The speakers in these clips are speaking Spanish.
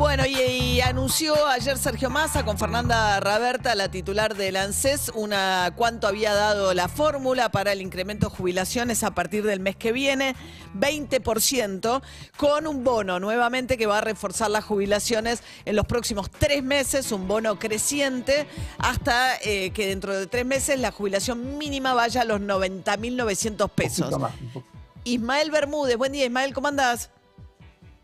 Bueno, y, y anunció ayer Sergio Massa con Fernanda Raberta, la titular del ANSES, una cuánto había dado la fórmula para el incremento de jubilaciones a partir del mes que viene, 20%, con un bono nuevamente que va a reforzar las jubilaciones en los próximos tres meses, un bono creciente, hasta eh, que dentro de tres meses la jubilación mínima vaya a los 90.900 pesos. Ismael Bermúdez, buen día Ismael, ¿cómo andás?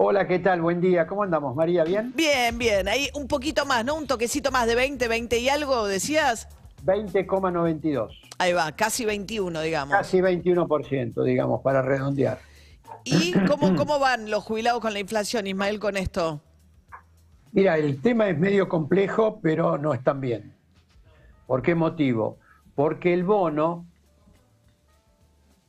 Hola, ¿qué tal? Buen día. ¿Cómo andamos, María? ¿Bien? Bien, bien, ahí un poquito más, ¿no? Un toquecito más de 20, 20 y algo, decías. 20,92. Ahí va, casi 21, digamos. Casi 21%, digamos, para redondear. ¿Y cómo, cómo van los jubilados con la inflación, Ismael, con esto? Mira, el tema es medio complejo, pero no es tan bien. ¿Por qué motivo? Porque el bono,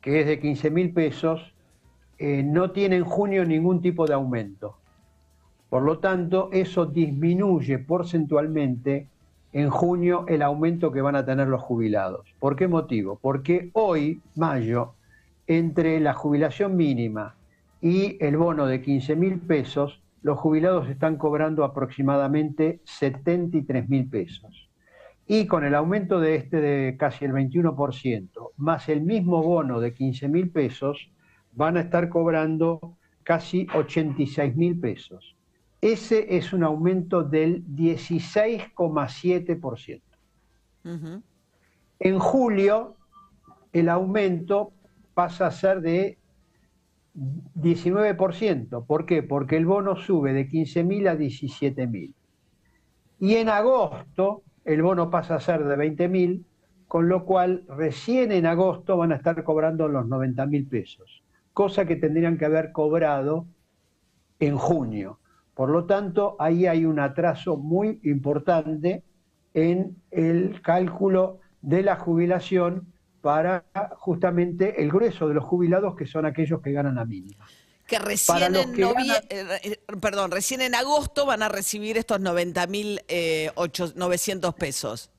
que es de 15 mil pesos, eh, no tiene en junio ningún tipo de aumento. Por lo tanto, eso disminuye porcentualmente en junio el aumento que van a tener los jubilados. ¿Por qué motivo? Porque hoy, mayo, entre la jubilación mínima y el bono de 15 mil pesos, los jubilados están cobrando aproximadamente 73 mil pesos. Y con el aumento de este de casi el 21%, más el mismo bono de 15 mil pesos, van a estar cobrando casi 86 mil pesos. Ese es un aumento del 16,7%. Ujú. En julio, el aumento pasa a ser de 19%. ¿Por qué? Porque el bono sube de 15.000 a 17.000. Y en agosto, el bono pasa a ser de 20.000, con lo cual recién en agosto van a estar cobrando los 90.000 pesos, cosa que tendrían que haber cobrado en junio. Por lo tanto, ahí hay un atraso muy importante en el cálculo de la jubilación para justamente el grueso de los jubilados que son aquellos que ganan la mínima. Que recién Para los en que novie- ganan- eh, eh, perdón, recién en agosto van a recibir estos 90.900 eh, ocho- 900 pesos.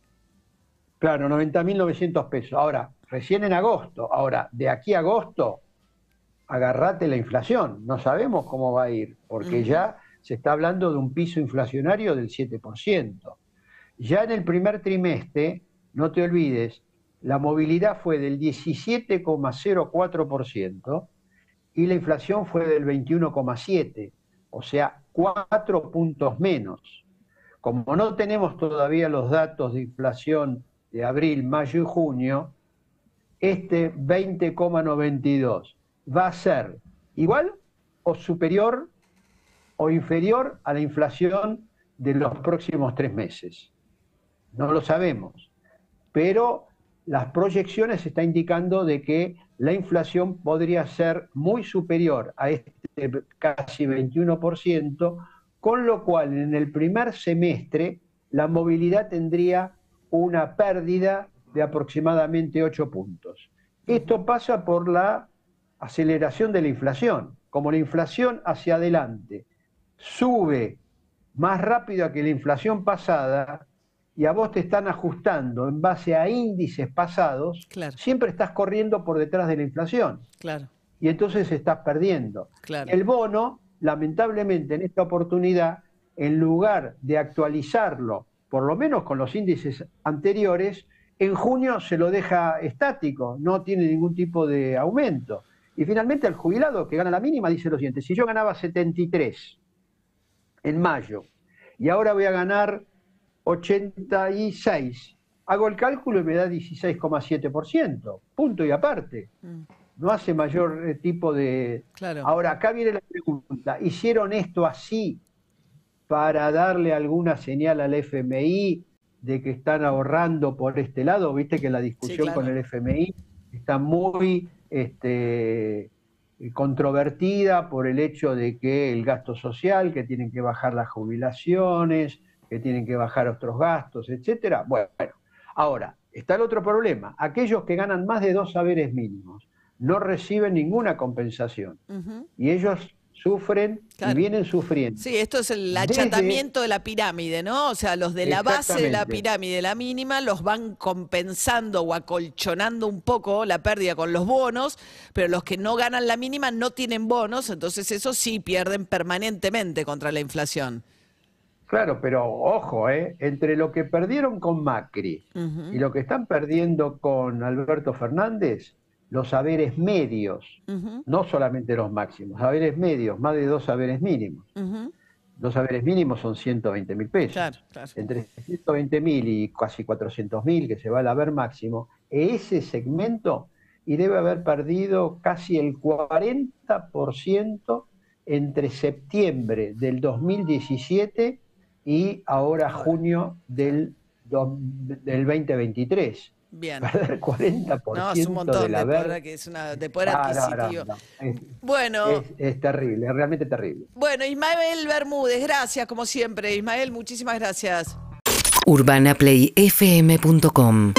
Claro, 90.900 pesos. Ahora, recién en agosto. Ahora, de aquí a agosto, agarrate la inflación. No sabemos cómo va a ir, porque ya se está hablando de un piso inflacionario del 7%. Ya en el primer trimestre, no te olvides, la movilidad fue del 17,04% y la inflación fue del 21,7%, o sea, cuatro puntos menos. Como no tenemos todavía los datos de inflación de abril, mayo y junio, este 20,92 va a ser igual o superior o inferior a la inflación de los próximos tres meses. No lo sabemos, pero las proyecciones están indicando de que la inflación podría ser muy superior a este casi 21%, con lo cual en el primer semestre la movilidad tendría una pérdida de aproximadamente 8 puntos. Esto pasa por la aceleración de la inflación. Como la inflación hacia adelante sube más rápido que la inflación pasada y a vos te están ajustando en base a índices pasados, Claro. siempre estás corriendo por detrás de la inflación Claro, y entonces estás perdiendo. claro. El bono, lamentablemente en esta oportunidad, en lugar de actualizarlo, por lo menos con los índices anteriores, en junio se lo deja estático, no tiene ningún tipo de aumento. Y finalmente el jubilado que gana la mínima dice lo siguiente, si yo ganaba 73 en mayo y ahora voy a ganar 86, hago el cálculo y me da 16,7%, punto y aparte. Mm, No hace mayor eh, tipo de, Claro. Ahora, acá viene la pregunta. ¿Hicieron esto así para darle alguna señal al FMI de que están ahorrando por este lado? Viste que la discusión claro. con el FMI está muy este, controvertida por el hecho de que el gasto social, que tienen que bajar las jubilaciones, que tienen que bajar otros gastos, etcétera. Bueno, ahora, está el otro problema. Aquellos que ganan más de dos saberes mínimos no reciben ninguna compensación y ellos sufren Claro. y vienen sufriendo. Sí, esto es el Desde- achatamiento de la pirámide, ¿no? O sea, los de la base de la pirámide, la mínima, los van compensando o acolchonando un poco la pérdida con los bonos, pero los que no ganan la mínima no tienen bonos, entonces eso sí pierden permanentemente contra la inflación. Claro, pero ojo, ¿eh? entre lo que perdieron con Macri y lo que están perdiendo con Alberto Fernández, los saberes medios, no solamente los máximos, saberes medios, más de dos saberes mínimos. ujú. Dos saberes mínimos son 120 mil pesos. Claro, claro. Entre 120 mil y casi 400 mil que se va al haber máximo, ese segmento y debe haber perdido casi el 40% entre septiembre del 2017 y ahora junio del, del 2023. Bien. Perder 40% No, es un montón del de haber. poder, que es una, de poder Ah, no, no, adquisitivo. no. Es, Bueno, es- es terrible, es realmente terrible. bueno, Ismael Bermúdez, gracias como siempre. Ismael, muchísimas gracias. urbanaplayfm.com